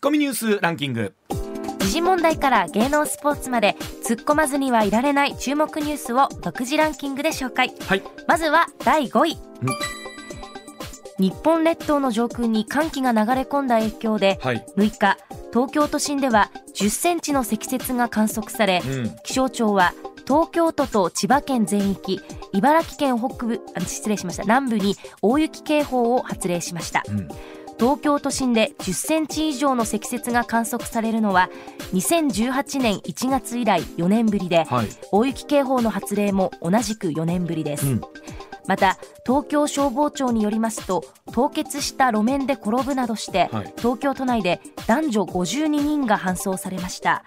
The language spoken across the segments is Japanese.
ッコミニュースランキング。時事問題から芸能スポーツまで突っ込まずにはいられない注目ニュースを独自ランキングで紹介。はい。まずは第5位。日本列島の上空に寒気が流れ込んだ影響ではい。6日東京都心では10センチの積雪が観測されうん。気象庁は東京都と千葉県全域茨城県北部あ失礼しました。南部に大雪警報を発令しました。うん東京都心で10センチ以上の積雪が観測されるのは2018年1月以来4年ぶりではい。大雪警報の発令も同じく4年ぶりです、うん。また東京消防庁によりますと凍結した路面で転ぶなどして、はい。東京都内で男女52人が搬送されました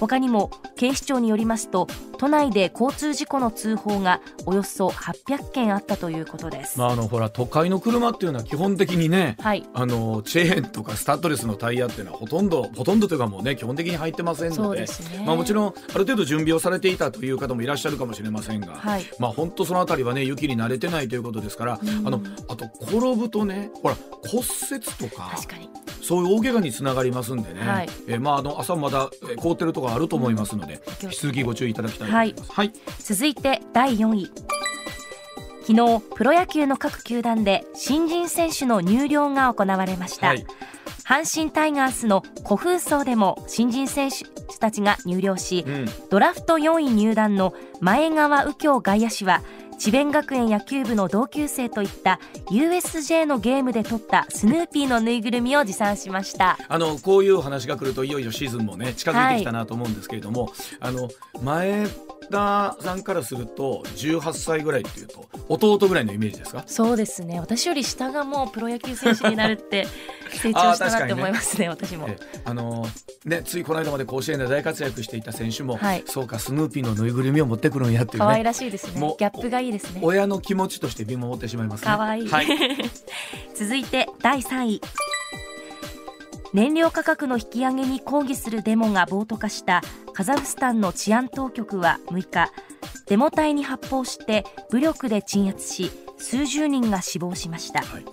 他にも警視庁によりますと都内で交通事故の通報がおよそ800件あったということです、まああのほら都会の車っていうのは基本的にねはい。あのチェーンとかスタッドレスのタイヤっていうのはほとんどほとんどというかもうね基本的に入ってませんのでね。まあ、もちろんある程度準備をされていたという方もいらっしゃるかもしれませんが、はい。まあ本当そのあたりはね雪に慣れてないということですから、うん。あのあと転ぶとねほら骨折とか確かに。そういう大怪我につながりますんでね、はい。えーまああの朝まだえー凍ってるところあると思いますので、うん引き続きご注意いただきたいと思います。はい、続いて第4位。昨日プロ野球の各球団で新人選手の入寮が行われました、はい。阪神タイガースの古風荘でも新人選手たちが入寮し、うん。ドラフト4位入団の前川右京外野手は智弁学園野球部の同級生といった USJ のゲームで撮ったスヌーピーのぬいぐるみを持参しました。あのこういう話が来るといよいよシーズンもね近づいてきたなと思うんですけれども、あの前田さんからすると18歳ぐらいっていうと弟ぐらいのイメージですか？そうですね。私より下がもうプロ野球選手になるって 成長したなって思いますね私も。えあのね、ついこの間まで甲子園で大活躍していた選手も、はい。そうかスヌーピーのぬいぐるみを持ってくるんやっていう可愛ねらしいですね。ギャップがいいですね。親の気持ちとして見守ってしまいますね。可愛い。はい、続いて第3位燃料価格の引き上げに抗議するデモが暴徒化したカザフスタンの治安当局は6日デモ隊に発砲して武力で鎮圧し数十人が死亡しました。はい。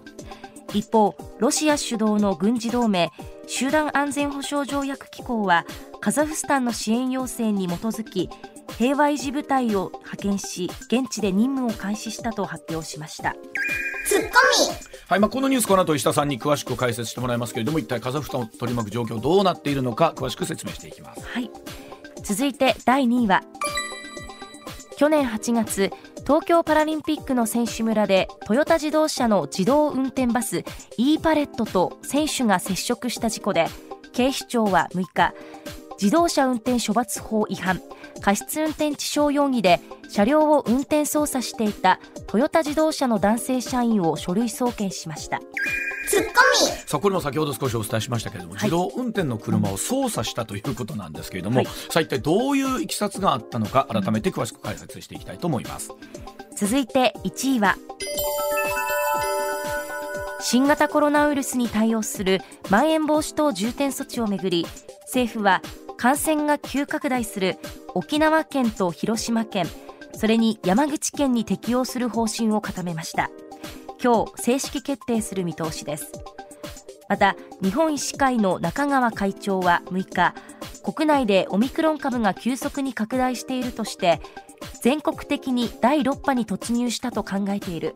一方ロシア主導の軍事同盟集団安全保障条約機構はカザフスタンの支援要請に基づき平和維持部隊を派遣し現地で任務を開始したと発表しました。はいまあ、このニュースこの後石田さんに詳しく解説してもらいますけれども一体カザフスタンを取り巻く状況どうなっているのか詳しく説明していきます。はい、続いて第2位は去年8月東京パラリンピックの選手村でトヨタ自動車の自動運転バス e パレットと選手が接触した事故で警視庁は6日自動車運転処罰法違反過失運転致傷容疑で車両を運転操作していたトヨタ自動車の男性社員を書類送検しました。さあこれも先ほど少しお伝えしましたけれども、はい。自動運転の車を操作したということなんですけれども、はい。さあ一体どういういきさつがあったのか改めて詳しく解説していきたいと思います。続いて1位は新型コロナウイルスに対応するまん延防止等重点措置をめぐり政府は感染が急拡大する沖縄県と広島県それに山口県に適用する方針を固めました。今日正式決定する見通しです。また日本医師会の中川会長は6日国内でオミクロン株が急速に拡大しているとして全国的に第6波に突入したと考えている。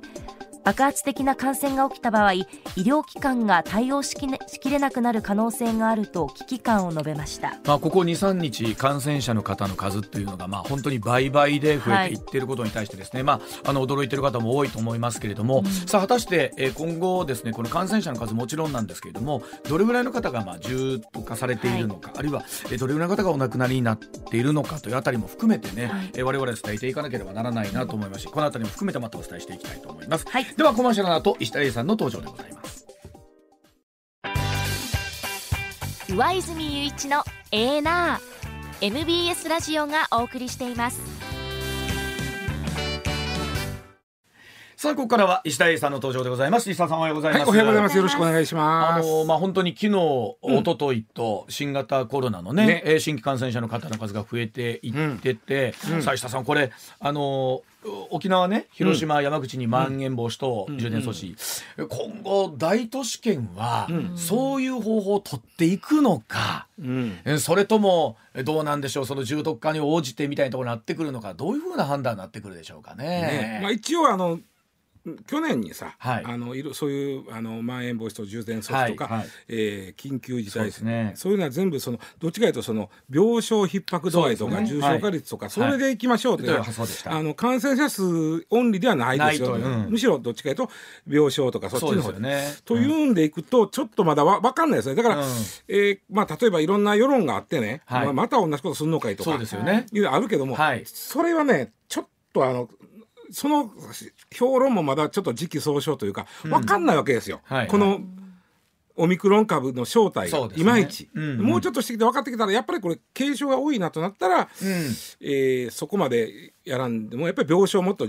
爆発的な感染が起きた場合医療機関が対応しき,、ね、しきれなくなる可能性があると危機感を述べました。まあ、ここ2、3日、感染者の方の数っていうのが、まあ、本当に倍々で増えてい。っていることに対してですね、まあ、あの驚いている方も多いと思いますけれども、さあ、果たして、えー今後ですね、この感染者の数もちろんなんですけれども、どれぐらいの方が、まあ、重篤化されているのか、あるいは、えーどれぐらいの方がお亡くなりになっているのかというあたりも含めてね、はい。えー我々は伝えていかなければならないなと思いますし、このあたりも含めてまたお伝えしていきたいと思います。はいでは、コマーシャルの後、石田英さんの登場でございます。上泉雄一のエーナー MBS ラジオがお送りしていますさあここからは石田英さんの登場でございます。石田さんおはようございます、はい、おはようございます。よろしくお願いしあます。のまあ本当に昨日、一昨日と新型コロナのねね。えー新規感染者の方の数が増えていってて、さあ石田さんこれあの沖縄ね広島、山口にまん延防止等重点措置、今後大都市圏は、そういう方法を取っていくのか、うん。えそれともえどうなんでしょうその重篤化に応じてみたいなところになってくるのかどういうふうな判断になってくるでしょうかね。ね、まあ一応あの去年にさ、はい。あのいろそういうあのまん延防止等重点措置とか、はいはい。えー緊急事態そうですね。そういうのは全部そのどっちかというとその病床逼迫度合いとか、ね。重症化率とか、それでいきましょうというのは、はい。あの感染者数オンリーではないですよ、ないとうん。むしろどっちかというと病床とかそっちの方よね。というんでいくとちょっとまだわ分かんないですね。だから、うん。えーまあ、例えばいろんな世論があってね、はい。まあ、また同じことするのかいとか。そうですよね。いうのあるけども、はい。それはねちょっとあのその評論もまだちょっと時期尚早というか分かんないわけですよ、はいこのオミクロン株の正体がいまいち、うんうん。もうちょっとしてきて分かってきたらやっぱりこれ軽症が多いなとなったら、うん。えーそこまでやらんでもやっぱり病床もっと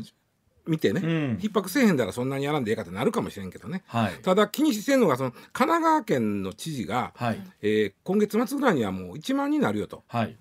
見てね、うん逼迫せえへんだらそんなにやらんでええかってなるかもしれんけどね。はい。ただ気にしてるのがその神奈川県の知事が、はい。えー今月末ぐらいにはもう1万になるよとはい。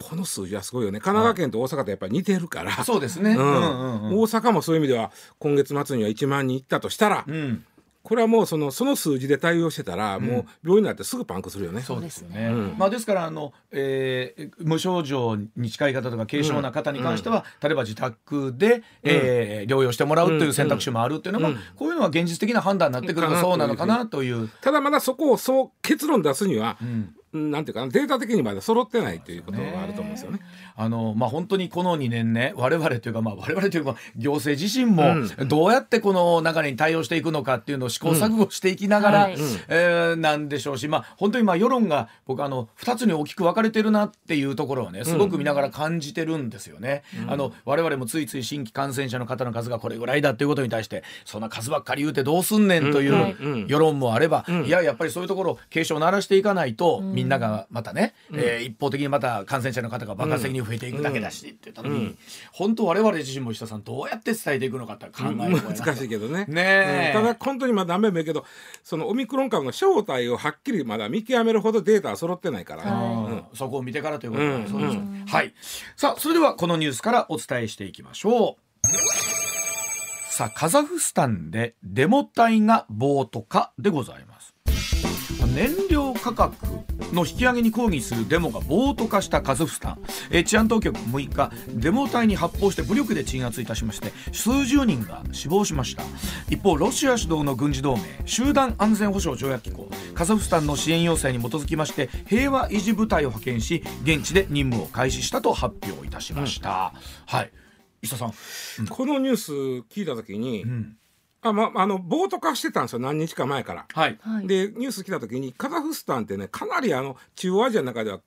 この数字はすごいよね神奈川県と大阪とやっぱり似てるから、そうですね。うんうんうんうん大阪もそういう意味では今月末には1万人いったとしたら、うん。これはもうそのその数字で対応してたら、もう病院になってすぐパンクするよね。そうですよね。うん。まあですからあの、えー無症状に近い方とか軽症な方に関しては、例えば自宅で、えー療養してもらうという選択肢もあるっていうのは、うん。まあこういうのは現実的な判断になってくるとそうなのかなという。ただまだそこをそう結論出すには、うんなんていうかなデータ的にまだ揃ってないということがあると思うんですよね。あのまあ、本当にこの2年ね我々というか、まあ、我々というか行政自身もどうやってこの流れに対応していくのかっていうのを試行錯誤していきながら、うん。はいえーなんでしょうし、まあ、本当にまあ世論が僕あの2つに大きく分かれてるなっていうところをねすごく見ながら感じてるんですよね。あの我々もついつい新規感染者の方の数がこれぐらいだっていうことに対してそんな数ばっかり言うてどうすんねんというん。ううん。世論もあれば、いややっぱりそういうところを警鐘を鳴らしていかないと、みんながまたね、えー一方的にまた感染者の方が爆発的に増えていくだけだしって言った時に、本当我々自身も石田さんどうやって伝えていくのかって考える声な難しいけどね。ねただ本当にまだダメもいいけどそのオミクロン株の正体をはっきりまだ見極めるほどデータは揃ってないから、はうん。そこを見てからということで、うん。そうですよはい。さあそれではこのニュースからお伝えしていきましょう。さあカザフスタンでデモ隊が暴徒化でございます。燃料価格の引き上げに抗議するデモが暴徒化したカザフスタン、えー治安当局6日デモ隊に発砲して武力で鎮圧いたしまして数十人が死亡しました。一方ロシア主導の軍事同盟集団安全保障条約機構カザフスタンの支援要請に基づきまして平和維持部隊を派遣し現地で任務を開始したと発表いたしました、はい。石田さん、このニュース聞いた時に、うん、あまあの暴徒化してたんですよ。何日か前から。はい。はい。でニュース来た時にカザフスタンってねかなりあの中央アジアの中では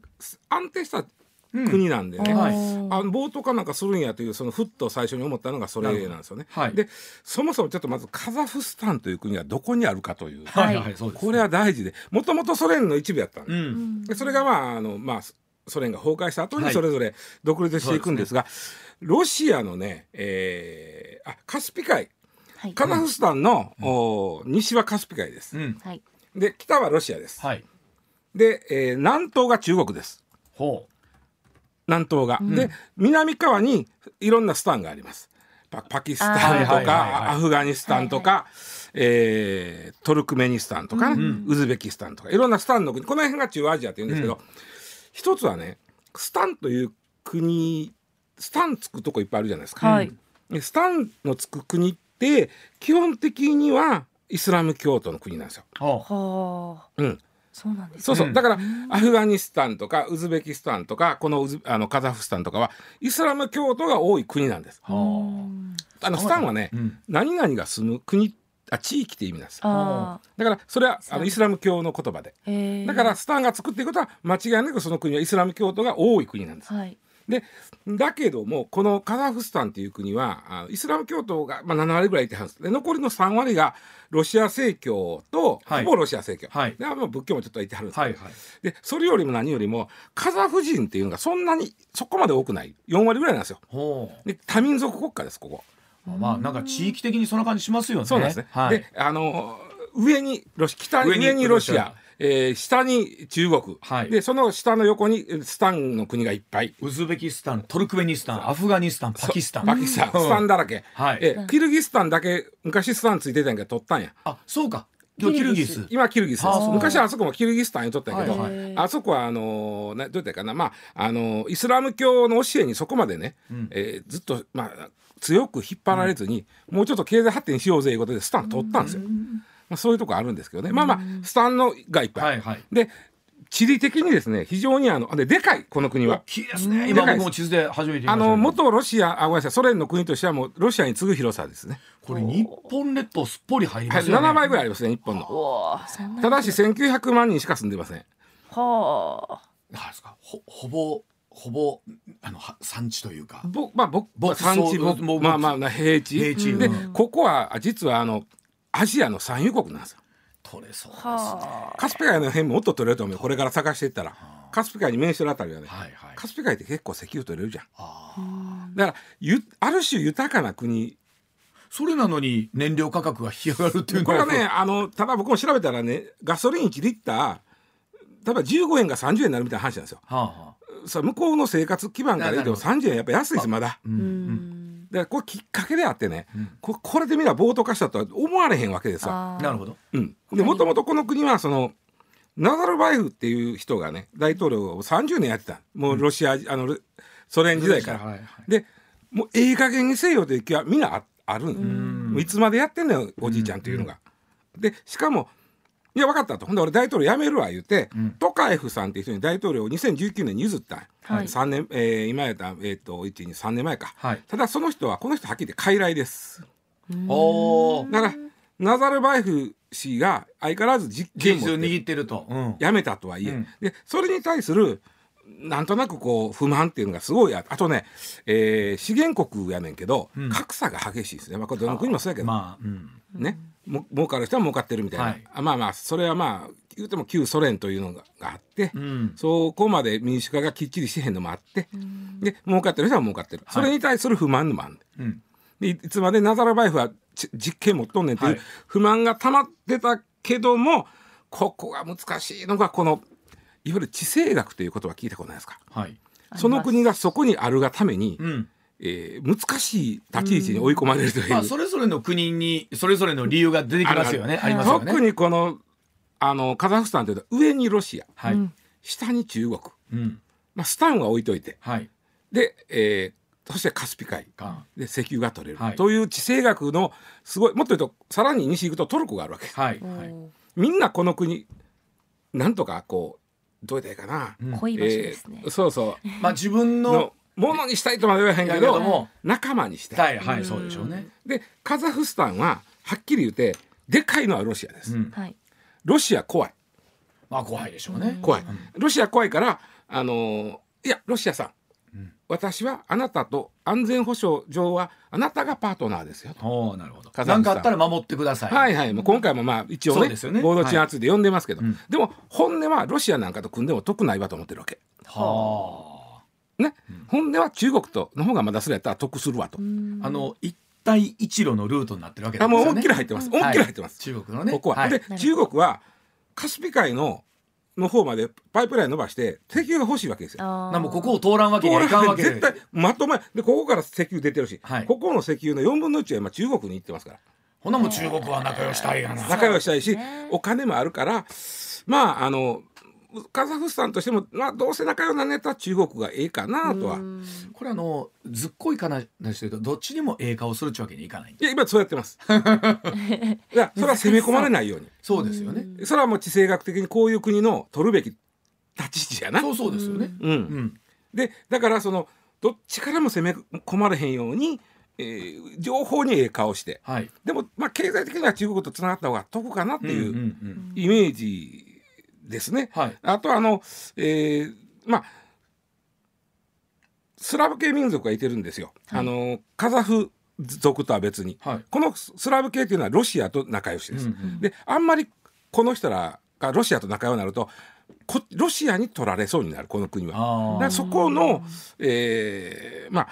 安定した国なんでね、はい。あの暴徒化なんかするんやというそのふっと最初に思ったのがそれなん。ですよね。はい。でそもそもちょっとまずカザフスタンという国はどこにあるかという、はいはいそうですこれは大事で。もともとソ連の一部やったんで。うん。でそれがまああの、まあ、ソ連が崩壊した後はい。にそれぞれ独立していくんですが、ロシアのね、えーあカスピ海はい。カザフスタンの、お西はカスピ海です。うん。はい。で北はロシアです。はい。で、えー南東が中国です。ほ南東が。で南側にいろんなスタンがあります。パパキスタンとかアフガニスタンとか、えートルクメニスタンとかね、ウズベキスタンとかいろんなスタンの国この辺が中央アジアって言うんですけど、一つはねスタンという国スタンつくとこいっぱいあるじゃないですか。はい。でスタンのつく国って基本的にはイスラム教徒の国なんですよ。はあ。うん、そうなんですそうそう、うんだからアフガニスタンとかウズベキスタンとかこのウズあのカザフスタンとかはイスラム教徒が多い国なんです。うはあのスタンはね、うん。何々が住む国あ地域って意味なんですだからそれはあのイスラム教の言葉で。だからスタンが作っていくことは間違いなくその国はイスラム教徒が多い国なんです。はいでだけどもこのカザフスタンっていう国はあイスラム教徒が、まあ、7割ぐらいいてはるんで残りの3割がロシア正教と、はい。ほぼロシア正教、はい。でまあ仏教もちょっといてはるんですけど、はいはい。でそれよりも何よりもカザフ人っていうのがそんなにそこまで多くない。4割ぐらいなんですよ。で多民族国家ですここ。まあなんか地域的にそんな感じしますよね。そうなんですね。はい、であの上にロシ北上に上にロシア、えー下に中国、はい。でその下の横にえスタンの国がいっぱい。ウズベキスタン、トルクメニスタン、アフガニスタン、パキスタン。パキスタン、うん。スタンだらけ。はい。えキルギスタンだけ昔スタンついてたんやけど取ったんや。あ、そうか。今日キルギス。今キルギス昔はあそこもキルギスタンにとったんやけど、はい。あそこはあのーなどうやったかな。まああのーイスラム教の教えにそこまでね、えーずっとまあ強く引っ張られずに、もうちょっと経済発展しようぜいうことでスタン取ったんですよ。まあ、そういうとこあるんですけどね、まあまあスタンのがいっぱい、はいはい。で地理的にですね非常にあのででかいこの国は大。きいですね。今僕も地図で初めてあの元ロシアあごめんなさいソ連の国としてはもうロシアに次ぐ広さですね。これ日本列島すっぽり入りはい、ますよね。7倍ぐらいありますね日本の。ただし1900万人しか住んでません。はなんですか？ほほぼほぼあのは産地というか。ぼまあ僕ぼ産地ぼまあまあな平地平地でうんここは実はあのアジアの産油国なんですよ。取れそうですあね。はカスピ海の辺もっと取れると思うよこれから探していったらカスピ海に面してるあたりはね、はいはい。カスピ海って結構石油取れるじゃん。だからゆある種豊かな国それなのに燃料価格が引き上がるっていうのこれはねあのただ僕も調べたらねガソリン1リッター例えば15円が30円になるみたいな話なんですよ。はあはあ。さ向こうの生活基盤から言うとなる30円やっぱ安いですまだ。ううんんだからこれきっかけであってね、うんここれでみんな暴徒化したとは思われへんわけですわ。あーなるほど。うん、でもともとこの国はそのナザルバエフっていう人がね大統領を30年やってたもうロシア、あのソ連時代から。はいはい。でもうええ加減にせよという気はみんなああるいつまでやってんのよおじいちゃんというのが。でしかもいや分かったと。ほんで俺大統領辞めるわ言うて、うん。トカエフさんっていう人に大統領を2019年に譲ったはい。3年、えー今やったら、えー、と123年前か、はい。ただその人はこの人はっきり言って傀儡です。おお。だからナザルバエフ氏が相変わらず実権現実を握ってると。うん。辞めたとはいえ、うん。でそれに対するなんとなくこう不満っていうのがすごいああとね、えー資源国やねんけど、うん。格差が激しいですね、まあ、これどの国もそうやけど、まあ、うん。ねも儲かる人は儲かってるみたいな、はい。あまあまあそれはまあ言うても旧ソ連というのががあって、うん。そこまで民主化がきっちりしてへんのもあって、で儲かってる人は儲かってる、はい。それに対する不満のもあるうん。でいいつまでナザラバエフはち実権持っとんねんっていうはい。不満が溜まってたけども、ここが難しいのがこのいわゆる地政学という言葉聞いたことないですか？はい。その国がそこにあるがために、うん。えー難しい立ち位置に追い込まれるという、まあ、それぞれの国に、それぞれの理由が出てきますよね。ありますよね。特にこのあのカザフスタンというと上にロシアはい。うん下に中国、うん。まあ、スタンは置いといてはい。で、えーそしてカスピ海か。で石油が取れる、はいという地政学のすごいもっと言うとさらに西行くとトルコがあるわけはい。おはい。ーみんなこの国なんとかこうどうやったらいいかな、うん濃い場所ですねえーそうそまあ、自分の、ものにしたいとまでは言わへんけど仲間にしたい。はい、はい、そうでしょうね。でカザフスタンははっきり言ってでかいのはロシアです。ロシア怖いまあ、怖いでしょうね。怖い、ロシア怖いからあのーいやロシアさん、うん私はあなたと安全保障上はあなたがパートナーですよと。おおなるほど。カザフスタン何かあったら守ってください。はいはい、もう今回もまあ一応ねそうですよね合同鎮圧で呼んでますけど、うんでも本音はロシアなんかと組んでも得ないわと思ってるわけ。はね、本音は中国との方がまだそれやったら得するわと。あ。あの、一帯一路のルートになってるわけですよね。あもう思いっきり入ってます。思いっきり入ってます。中国のね。ここは。はいで中国はカスピ海のの方までパイプライン伸ばして石油が欲しいわけですよ。なんもここを通らんわけにはいかんわけで絶対まとめでここから石油出てるし、はいここの石油の4分の1は今中国に行ってますからほなもう中国は仲良したいやな。仲良ししたいし、ねお金もあるからまああのカザフスタンとしても、まあ、どうせ仲良くなったら中国がええかなとは。うんこれあのずっこい話で言うとどっちにもええ顔するっちゅうわけにいかない。いや今そうやってます。いやそれは攻め込まれないように。そうですよね。それはもう地政学的にこういう国の取るべき立ち位置やな。そうそうですよね。うんうん。でだからそのどっちからも攻め込まれへんように、えー情報にええ顔してはい。でもまあ経済的には中国とつながった方が得かなっていううん。イメージですね。はい。あとあの、えーまあスラブ系民族がいてるんですよ。はいあのカザフ族とは別にはい。このスラブ系っていうのはロシアと仲良しです。うんうんであんまりこの人らがロシアと仲良くなるとこロシアに取られそうになるこの国は。だそこの、えーまあ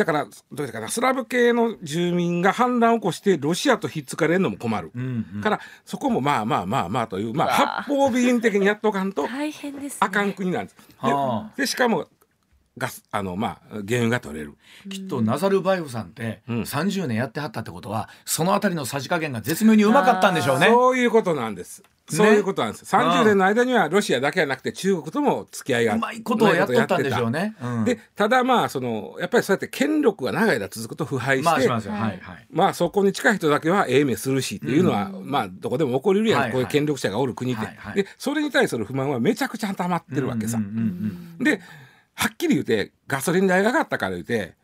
だからどういうかなスラブ系の住民が反乱を起こしてロシアとひっつかれるのも困る、うんうんからそこもまあまあまあまあという、まあ、八方美人的にやっとかんと大変ですねあかん国なんです。はあででしかもガスあのまあ原油が取れる。きっとナザルバイフさんってうん30年やってはったってことはそのあたりのさじ加減が絶妙にうまかったんでしょうね。そういうことなんです。そういうことなんです。30年の間にはロシアだけじゃなくて中国とも付き合いがうまいことをやっとったんでしょうね。うんでただまあそのやっぱりそうやって権力が長い間続くと腐敗して、まあしますよ。はい。まあそこに近い人だけはええ目するしっていうのは、まあどこでも起こりうるやん、はいはいこういう権力者がおる国って、はいはいでそれに対する不満はめちゃくちゃ溜まってるわけさ。うんうんうんではっきり言うてガソリン代が上がったから言うて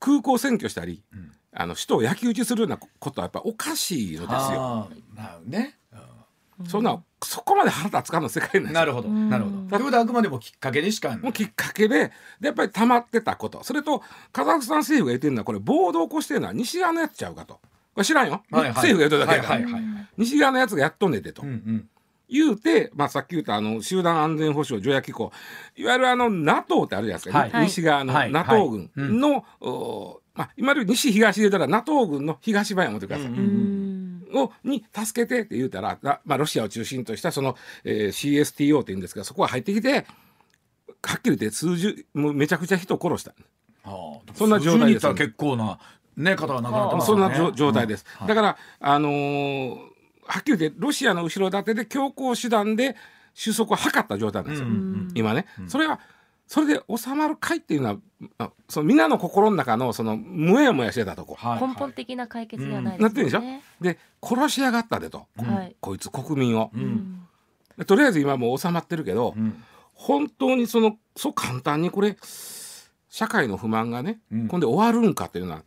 空港占拠したり、んあの首都を焼き討ちするようなことはやっぱおかしいのですよ。まあね。そんなそこまで腹立つかの世界なんですよ。なるほど。なるほど。ということはあくまでもきっかけでしかもうきっかけででやっぱり溜まってたこと。それとカザフスタン政府が言ってるのはこれ暴動を起こしてるのは西側のやつちゃうかと。これ知らんよ、はいはい。政府が言うとるだけや。から、はいはいはいはい。西側のやつがやっとんねんてと、うんうん。言うて、まあ、さっき言ったあの集団安全保障条約機構。いわゆるあの NATO ってあるじゃないですか、はい。西側のはい。NATO 軍はい。の、おまあ、今で西東で言ったら NATO 軍の東版や思ってくださ。い。うんうんをに助けてって言うたら、なまあ、ロシアを中心としたその、えー CSTO って言うんですけどそこが入ってきてはっきり言って数十もうめちゃくちゃ人を殺した。はあそんな状態です結構なね方が亡くなってますそん。な状状態です。うんだから、あのーはっきり言ってロシアの後ろ盾で強硬手段で収束を図った状態なんですよ、うんうん。今ね、うん。それはそれで収まるかいっていうのはあその皆の心の中のそのもやもやしてたとこ。はいはい。根本的な解決ではないですなってるでしょ？ね。で殺しやがったでと、はい。こいつ国民を。う、うん。とりあえず今もう収まってるけど、うん。本当にそのそう簡単にこれ社会の不満がね、うん。こんで終わるんかっていうのは。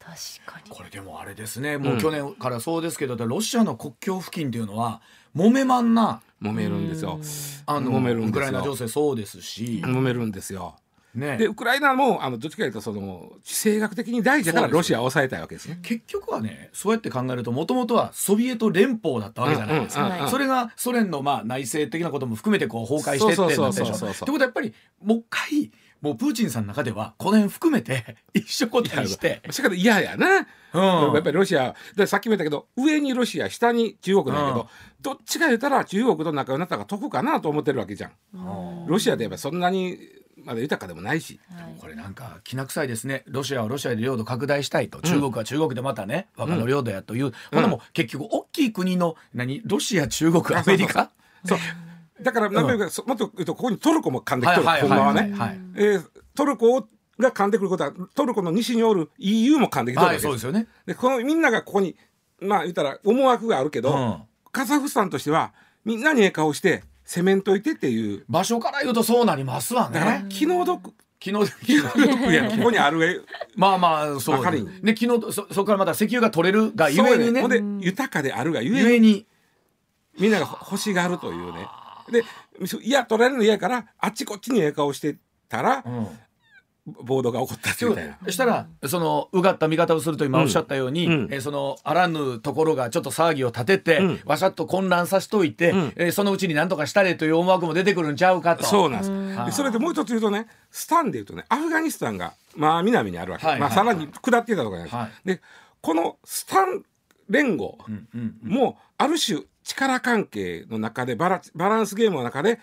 確かに。これでもあれですね。もううん。去年からそうですけど、ロシアの国境付近っていうのは揉めまんな揉めるんですよ。あの揉めるんですよウクライナ情勢そうですし、揉めるんですよ。ねでウクライナもあのどっちかというとその地政学的に大事だからロシアを抑えたいわけですね。結局はねそうやって考えるともともとはソビエト連邦だったわけじゃないですか、うんうんうんうんそれがソ連のまあ内政的なことも含めてこう崩壊してってなったでしょ。ってことはやっぱりもう一回もうプーチンさんの中ではこの辺含めて 一緒こたにして、しかも嫌やな、うん。やっぱりロシア。でさっきも言ったけど上にロシア下に中国なんやけど、うん。どっちか言ったら中国と仲良くなった方が得かなと思ってるわけじゃん。うん。ロシアで言えばそんなにまだ豊かでもないし。はい。これなんかきな臭いですね。ロシアはロシアで領土拡大したいと、中国は中国でまたね我がの領土やという、ほんでもう結局大きい国の何？ロシア中国アメリカ？そう だから何べんかそもっと言うとここにトルコも噛んできてる、はいはいほんまはね、はいはいえートルコが噛んでくることはトルコの西におる EU も噛んできてるわはいけです,、そうですよね、でこのみんながここにまあ言ったら思惑があるけど、うんカザフスタンとしてはみんなにええ顔して攻めんといてっていう。場所から言うとそうなりますわだからね気の毒。昨日気の毒や。ここにある絵まあまあそうばかりね昨日そそこからまた石油が取れるがゆえにね。で豊かであるがゆえに。みんなが欲しがるというねでいや取られるの嫌やからあっちこっちにええ顔してたらうん。暴動が起こったってみたいな。そしたらそのうがった見方をすると今おっしゃったように、うん。うんえーそのあらぬところがちょっと騒ぎを立てて、うん。わしゃっと混乱させといて、うん。えーそのうちに何とかしたれという思惑も出てくるんちゃうかと。そうなんです。うん。でそれでもう一つ言うとねスタンで言うとねアフガニスタンがまあ南にあるわけ、はいはいまあ、さらに下っていたところなんです、はい。でこのスタン連合うんうんうん。もある種力関係の中でバラバランスゲームの中で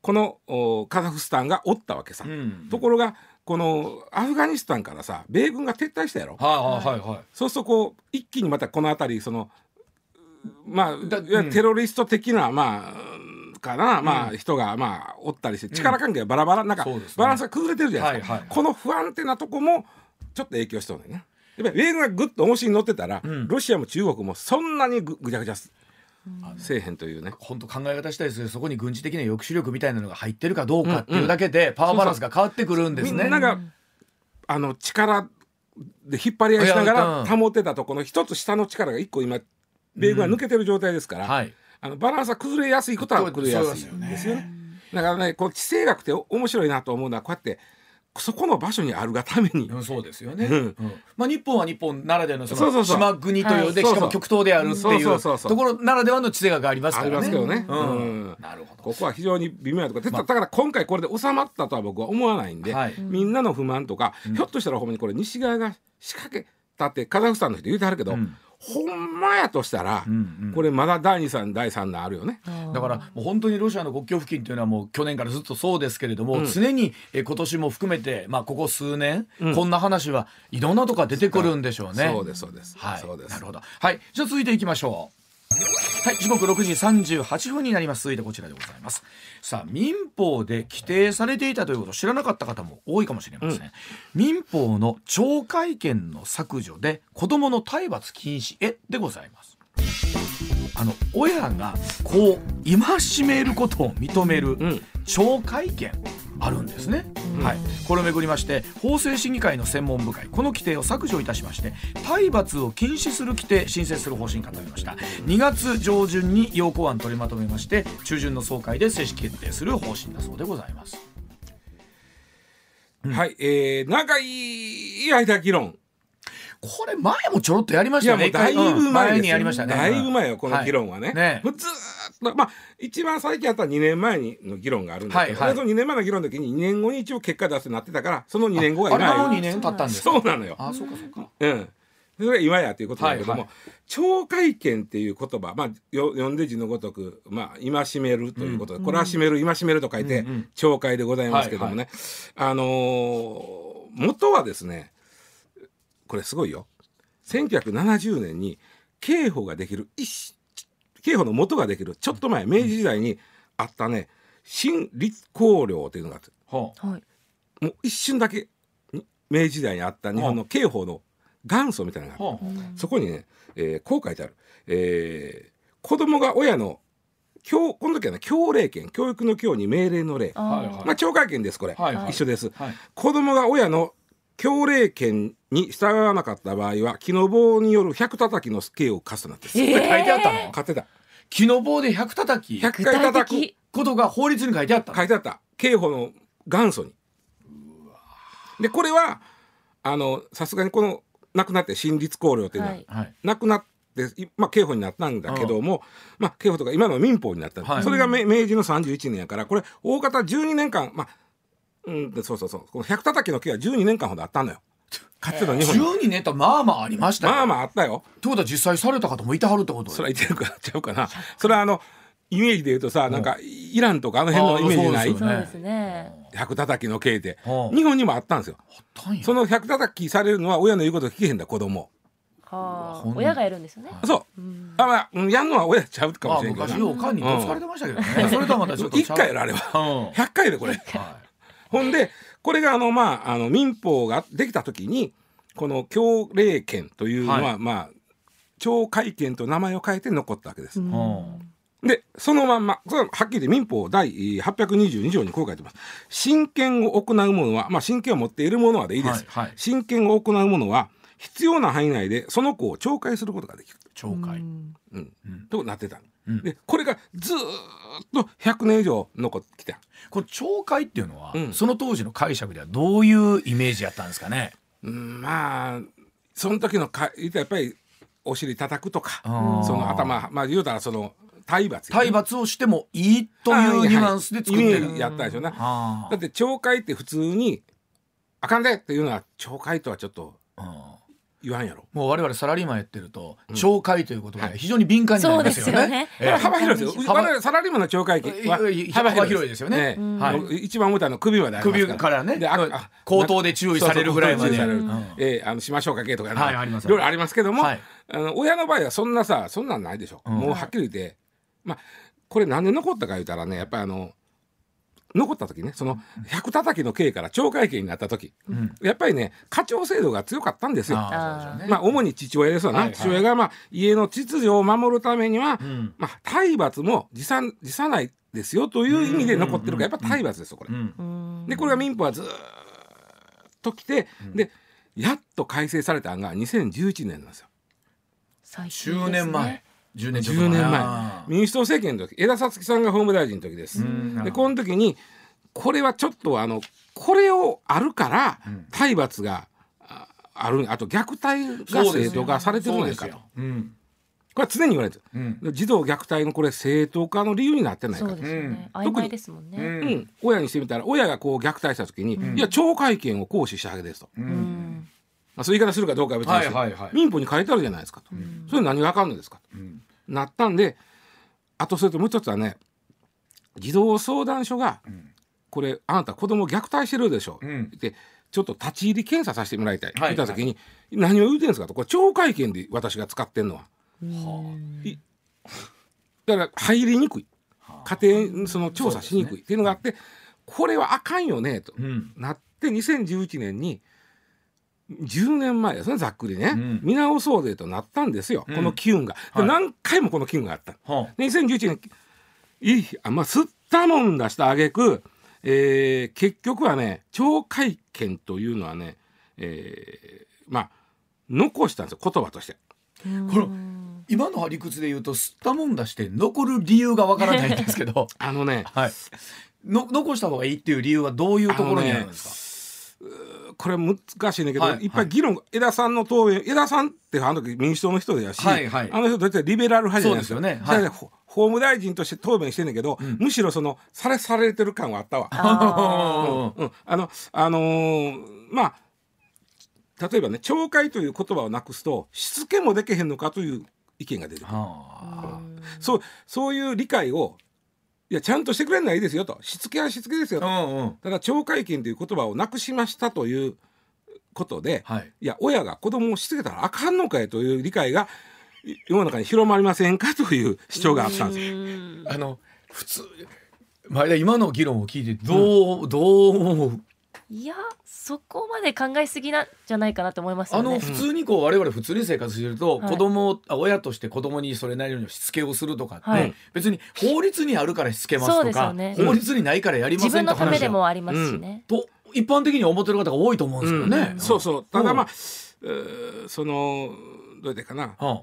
このおカザフスタンがおったわけさ、うん。ところがこのアフガニスタンからさ米軍が撤退したやろ、はいはいはいはい。そうするとこう一気にまたこの辺りそのまあだいわゆるテロリスト的な、まあかな、まあ人がまあおったりして力関係がバラバラなんかそうですね。バランスが崩れてるじゃないですか、はいはい。この不安定なとこもちょっと影響してるんだよね。やっぱり米軍がぐっと重しに乗ってたら、うん。ロシアも中国もそんなにぐぐちゃぐちゃすせえへんというね。本当考え方したいですけどそこに軍事的な抑止力みたいなのが入ってるかどうかっていうだけでパワーバランスが変わってくるんですね。みんながあの力で引っ張り合いしないがら保ってたとこの一つ下の力が一個今米軍が抜けてる状態ですから、はい。あのバランスが崩れやすいことは崩れやすいんそうですよねですよね。だからねこの地政学って面白いなと思うのはこうやってそこの場所にあるがために、うんそうですよね、うん。うん。まあ、日本は日本ならではのその島国というはい。でしかも極東であるっていうところならではの地勢がありますかあらね。りますけどね。うん。うん。なるほど。ここは非常に微妙なところだから今回これで収まったとは僕は思わないんで、はい。みんなの不満とか、ひょっとしたらほんまにこれ西側が仕掛けたってカザフスタンの人言うてはるけど、うんほんまやとしたら、うんうんこれまだ第2弾第3弾あるよね。だからもう本当にロシアの国境付近というのはもう去年からずっとそうですけれども、うん常にえー今年も含めて、まあ、ここ数年、うんこんな話はいろんなとこから出てくるんでしょうね。そうですそうです。はい、そうです。なるほど。はい、じゃあ続いていきましょう。はい、時刻6時38分になります。続いてこちらでございます。さあ、民法で規定されていたということを知らなかった方も多いかもしれません。民法の懲戒権の削除で子供の体罰禁止へでございます。あの親がこう戒めることを認めるうん懲戒権あるんですね、はい、これをめぐりまして法制審議会の専門部会この規定を削除いたしまして体罰を禁止する規定申請する方針固めました。2月上旬に要項案取りまとめまして中旬の総会で正式決定する方針だそうでございます。はい、えー、長い間議論。これ前もちょろっとやりましたよね。いやだいぶ前にやりましたね。だいぶ前よこの議論はね。ね。もうずーっとまあ一番最近あった2年前にの議論があるんですけど、はいはい。その2年前の議論の時に2年後に一応結果出すなってたからその2年後があれあの今や2年経ったんですか？そうなのよ。あそうかそうか。うん。それが今やということだけども、はいはい。懲戒権っていう言葉、まあ、よ読んで字のごとく、まあ、戒めるということで、これは締める、戒めると書いて、うんうん。懲戒でございますけどもね、あのー元はですね、これすごいよ。1970年に刑法ができる、一刑法の元ができる、ちょっと前、明治時代にあったね、新立公領というのがあって、ははい。もう一瞬だけ、に明治時代にあった日本の刑法の元祖みたいなのがあるあはそこにね、えーこう書いてある。えー子供が親の教この時はね教令権教育の教に命令の令。あはいはい。まあ懲戒権ですこれ、はいはい。一緒です、はい。子供が親の教令権に従わなかった場合は木の棒による百叩きの刑を課すとなってるそれ書いてあったの？買ってた。木の棒で100叩き？100具体回叩く的ことが法律に書いてあったの？書いてあった。刑法の元祖に。でこれはあのさすがにこの亡くなって新立公領っていうのは、はい。はい。なくなって、いまあ、刑法になったんだけども、まあ、刑法とか今のは民法になった、はい。それが明明治の31年やからこれ大方12年間まあうんでそうそうそう。この百叩きの刑は12年間ほどあったのよ。かつての日本に、12年とまあまあありましたよ。まあまああったよ。ってことは実際された方もいてはるってことそれは言ってるからちゃうかな。それはあのイメージで言うとさなんかイランとかあの辺のイメージない？そうですね。百叩きの刑ってはあ日本にもあったんですよ。あったんや。その百叩きされるのは親の言うこと聞けへんだ子供。はあ。親がやるんですよね。そう。うん。あまあうんやんのは親ちゃうかもあしれんけどな。昔ようかんにどつかれてましたけどね、それとはまたちょっと一回やろあれはうん。100回でこれ。はほんでこれがあのまああの民法ができた時にこの教令権というのは、はいまあ懲戒権と名前を変えて残ったわけです。でそのまんまそれははっきり言って民法第822条にこう書いてます。親権を行う者はまあ親権を持っている者はでいいです。はいはい親権を行う者は必要な範囲内でその子を懲戒することができる。懲戒、うんうんうんとなってた。うん。でこれがずーっと100年以上残ってきた。これ懲戒っていうのは、うん。その当時の解釈ではどういうイメージやったんですかね？うんまあその時のかやっぱりお尻叩くとかその頭まあ言うたらその体罰やね。体罰をしてもいいというニュアンスで作ってる、やったでしょうねあだって懲戒って普通にあかんでっていうのは懲戒とはちょっとあうん言わんやろ。もう我々サラリーマンやってると、うん。懲戒という言葉で非常に敏感になりますよね。そうですよね。ええ。幅広いですよ。幅我々サラリーマンの懲戒期は幅広いです。よね。一番重たいの首まで首からね。でああ口頭で注意されるぐらいまで。ええあのしましょうかけとかいあります。いろいろありますけども、はい。あの親の場合はそんなさそんなんないでしょ、うん。もうはっきり言って。まあこれなんで残ったか言うたらねやっぱりあの残った時ねその百叩きの刑から懲戒刑になった時。うん。やっぱりね課長制度が強かったんですよ。あまあ主に父親ですわ。な、はいはい。父親がまあ家の秩序を守るためには、うん。まあ体罰も辞さ辞さないですよという意味で残ってるからやっぱ体罰ですよこれ。うん。うん。でこれが民法はずーっと来て、うん。でやっと改正されたのが2011年なんですよ。最近ですね。10年前10年ちょっと10年前。民主党政権の時江田さつきさんが法務大臣の時です。うんでこの時にこれはちょっとあのこれをあるからうん体罰がああるあと虐待が正当化されてるんですよ。うん。これは常に言われてうん。る児童虐待のこれ正当化の理由になってないかと。そうですよね、うん。曖昧ですもんね、ううん。ん、親にしてみたら親がこう虐待した時に、うん。いや懲戒権を行使したわけですと、ううん。んまあ、そういう言い方するかどうかは別にして、はいはいはい。民法に書いてあるじゃないですかと、ん。それ何があかんのですかなったんであとそれともう一つはね児童相談所がうん。これあなた子供を虐待してるでしょ、うん。でちょっと立ち入り検査させてもらいたい、はい見た時に、何を言うてんですかと。これ懲戒権で私が使ってんのは。だから入りにくい。家庭その調査しにくい。っていうのがあって、これはあかんよねとうん。なって2011年に10年前ですねざっくりね、うん。見直そうぜとなったんですよ、うん。この機運が、ではい。何回もこの機運があった。は2011年いいあまあ吸ったもん出した挙句、えー結局はね懲戒権というのはね、えーまあ残したんですよ言葉として。この今の理屈で言うと吸ったもんだして残る理由がわからないんですけど。あのねはい。の残した方がいいっていう理由はどういうところにあるんですこれ難しいねんけど、はいい、っぱい議論、江田さんの答弁江田さんってあの時民主党の人やし、はいはい。あの人どっちかリベラル派じゃないですか。そうですよね。はい。だからほ法務大臣として答弁してんねんけど、うん。むしろそのされされてる感はあったわ。あうん、あのあのーまあ例えばね懲戒という言葉をなくすとしつけもできへんのかという意見が出てくる。そうそういう理解をいやちゃんとしてくれないいですよと。しつけはしつけですよと、あうんうん。ただ懲戒権という言葉をなくしましたということで、はい。いや親が子供をしつけたらあかんのかいという理解がい世の中に広まりませんかという主張があったんです。あの普通前田今の議論を聞いてどう、どう思う？いやそこまで考えすぎなんじゃないかなと思いますよね。あの普通にこう我々普通に生活してると、はい。子供あ親として子供にそれなりのしつけをするとかって、はい。別に法律にあるからしつけますそうとか、ですよね。法律にないからやりま自せんと分のためで話はもありますしね、と一般的に思ってる方が多いと思うんですけどね。うん。そうそう。ただまあうん、えーそのどうやってかな。は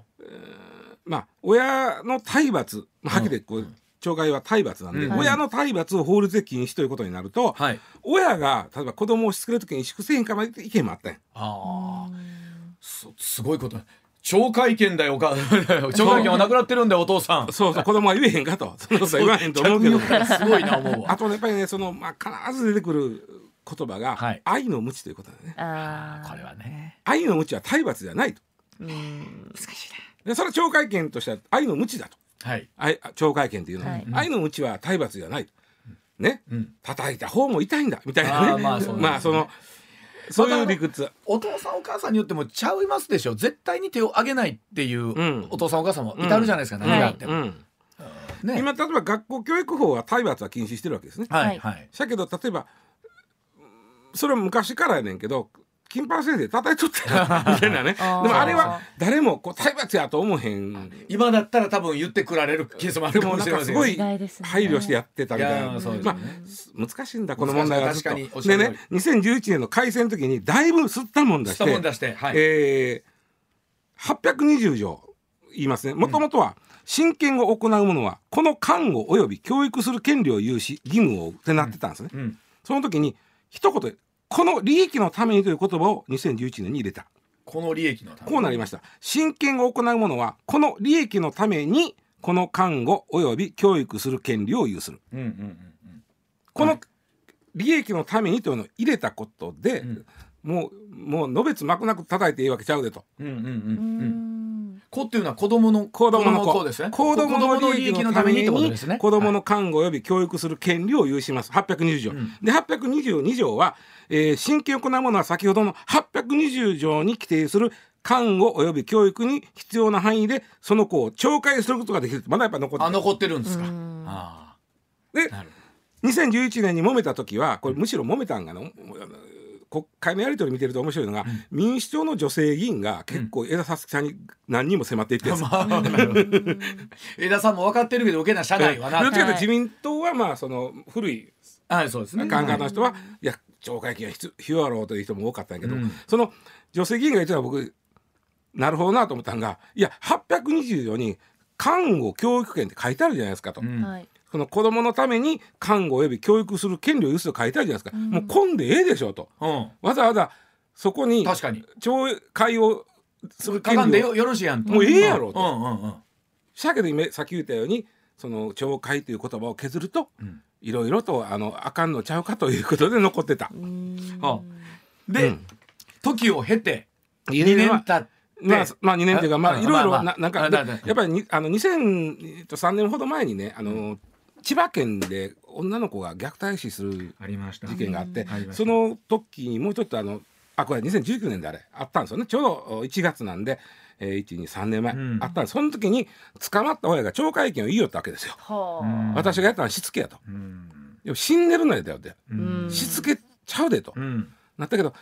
まあ親の体罰まあはっきり言ってこう懲戒は体罰なんで、うん。親の体罰を法律で禁止ということになると、あはい。親が例えば子供をしつける時に萎縮せへんかまで意見もあったんやああ、すすごいこと。懲戒権だよおか 懲戒権はなくなってるんだよお父さん。そうそう子供は言えへんかと。そんなことは言わへんと思うけど。すごいな思うわ。あとねやっぱりねその、まあ、必ず出てくる言葉が、はい。愛の無知ということだね。あー。これはね。愛の無知は体罰じゃないと。うん。でそれは懲戒権としては愛の無知だとはい。愛懲戒権っていうの。は、はい愛の無知は体罰じゃないと。ね。うん。叩いた方も痛いんだ。みたいなね。まあそね。まあそのそういう理屈。お父さんお母さんによってもちゃいますでしょ。絶対に手を挙げないっていううん。お父さんお母さんもいたるじゃないですか、ん。何があっても、うん。ね。今例えば学校教育法は体罰は禁止してるわけですね。はい。はい。だけど例えばそれは昔からやねんけど金八先生叩いとったよ みたいなね。でもあれは誰もこう体罰やと思えへん。今だったら多分言ってくられるケースもあるかもしれませんすごい配慮してやってたみたいな。ね。まあ難しいんだこの問題は。ずっとでね2011年の改正の時にだいぶ吸ったもんだししたもんて出してはい、えー、820条言いますね。もともとは親権を行う者はこの看護及び教育する権利を有し義務をってなってたんですね、うん。その時に一言でこの利益のためにという言葉を2011年に入れた。この利益のためこうなりました。親権を行う者はこの利益のためにこの看護及び教育する権利を有する。うんうんうんこのはい利益のためにというのを入れたことで、うんもうもうのべつ幕なく叩いていいわけちゃうでと。うんうんうんうん。ううんん子っていうのは子供の子供の子子。ですね。子供の利益のためにってことですね。子供の看護及び教育する権利を有します。820条、うん。で822条は、えー、親権を行う者は先ほどの820条に規定する看護及び教育に必要な範囲でその子を懲戒することができる。まだやっぱ残ってる。あ残ってるんですか。であなる2011年に揉めた時はこれむしろ揉めたんがの国会のやり取り見てると面白いのが、民主党の女性議員が結構枝咲さんに何人も迫っていってるんです江田 さんも分かってるけど受けな社内はな。どっちかというと自民党はまあその古いはいそうですね。考えの人は、いや懲戒金は必必要やろうという人も多かったんやけど、うん。その女性議員が言ってたのは僕なるほどなと思ったんがいや824に看護教育権って書いてあるじゃないですかと、うん。はいその子供のために看護及び教育する権利を有すと書いてあるじゃないですか、もう混んでええでしょと。うん。わざわざそこに確かに。懲戒をするかかんで権利をよよろしいやんと。もうええやろと。うんうんうん。しゃけど今さっき言ったようにその懲戒という言葉を削ると、いろいろとあのあかんのちゃうかということで残ってた。あ。で、うん。時を経て2 2年経って。まあ、まあ2年というかまああいろいろななんかやっぱりにあの2003年ほど前にねあの千葉県で女の子が虐待死するありました。事件があってその時にもうちょっとあのあこれ2019年であれあったんですよね。ちょうど1月なんで、えー、123年前、うん。あったんです。その時に捕まった親が懲戒権を言いよったわけですよ。は私がやったのはしつけやと。うん。でも死んでるのやだよって、うん。しつけちゃうでと、うん。なったけど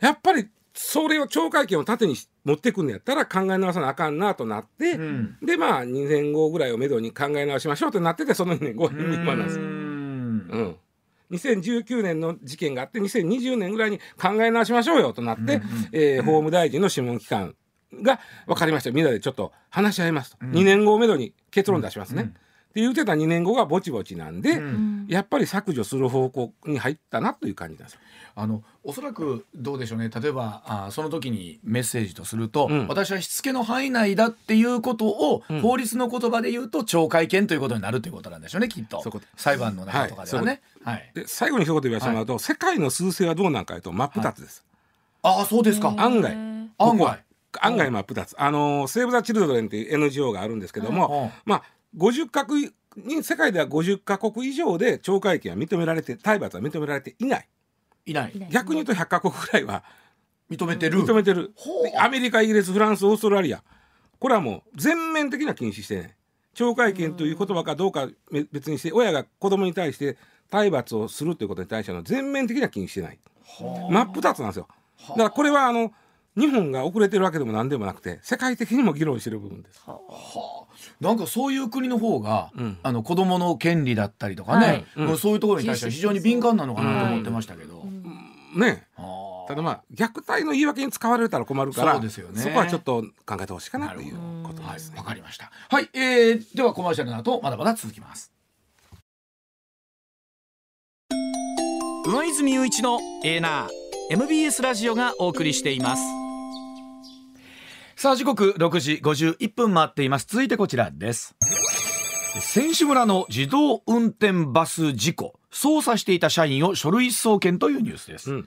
やっぱりそれを懲戒権を縦にし持ってくんのやったら考え直さなあかんなとなって、うん。でまあ2年後ぐらいをめどに考え直しましょうってなっててその2年後に今なんです。う。ん。うん。2019年の事件があって2020年ぐらいに考え直しましょうよとなって、えー法務大臣の諮問機関が分かりました。みんなでちょっと話し合いますと、2年後をめどに結論出しますね、って言ってた2年後がぼちぼちなんで、ん。やっぱり削除する方向に入ったなという感じなんですよ。あのおそらくどうでしょうね。例えばあその時にメッセージとすると、うん。私はしつけの範囲内だっていうことを、ん。法律の言葉で言うと懲戒権ということになるということなんでしょうねきっと。そういうこと。裁判の中とかではね。はい。で最後に一言言わせてもらうと、世界の数勢はどうなんかというと真っ二つです。ああそうですか。案外。案ここは外。案外真っ二つ。あのセーブ・ザ・チルドレンっていう NGO があるんですけども、まあ50カ国に世界では50カ国以上で懲戒権は認められて体罰は認められていない。いない。いない。逆に言うと100カ国ぐらいは認めてる。認めてる。アメリカイギリスフランスオーストラリア。これはもう全面的な禁止してね懲戒権という言葉かどうかめ別にして親が子供に対して体罰をするということに対しての全面的な禁止してない。真っ二つなんですよ。だからこれはあの日本が遅れてるわけでも何でもなくて世界的にも議論してる部分です。なんかそういう国の方が、うん。あの子供の権利だったりとかね、はい。そういうところに対しては非常に敏感なのかなと思ってましたけど。ねあーただまあ虐待の言い訳に使われたら困るからそうですよね。こはちょっと考えてほしいかなということですね。わかりました。はい、えー、ではコマーシャルの後まだまだ続きます。上泉雄一のエーナー MBS ラジオがお送りしていますさあ時刻6時51分回っています。続いてこちらです。選手村の自動運転バス事故操作していた社員を書類送検というニュースです、うん。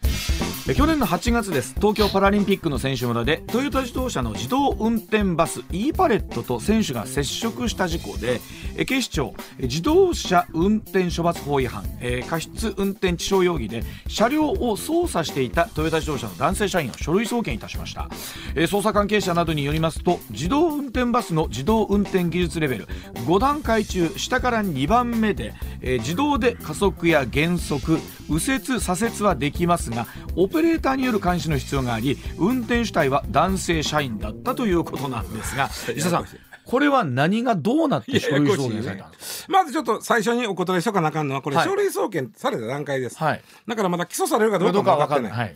去年の8月です。東京パラリンピックの選手村でトヨタ自動車の自動運転バス e パレットと選手が接触した事故で警視庁自動車運転処罰法違反えー過失運転致傷容疑で車両を操作していたトヨタ自動車の男性社員を書類送検いたしました。えー捜査関係者などによりますと自動運転バスの自動運転技術レベル5段階中下から2番目で、えー自動で加速や減速右折左折はできますがオペレーターによる監視の必要があり運転主体は男性社員だったということなんですが 石田さんこれは何がどうなって書類送検されたんですまずちょっと最初にお答えしとかなあかんのはこれはい。書類送検された段階です、かはい。だからまだ起訴されるかどうかも分かってない。はい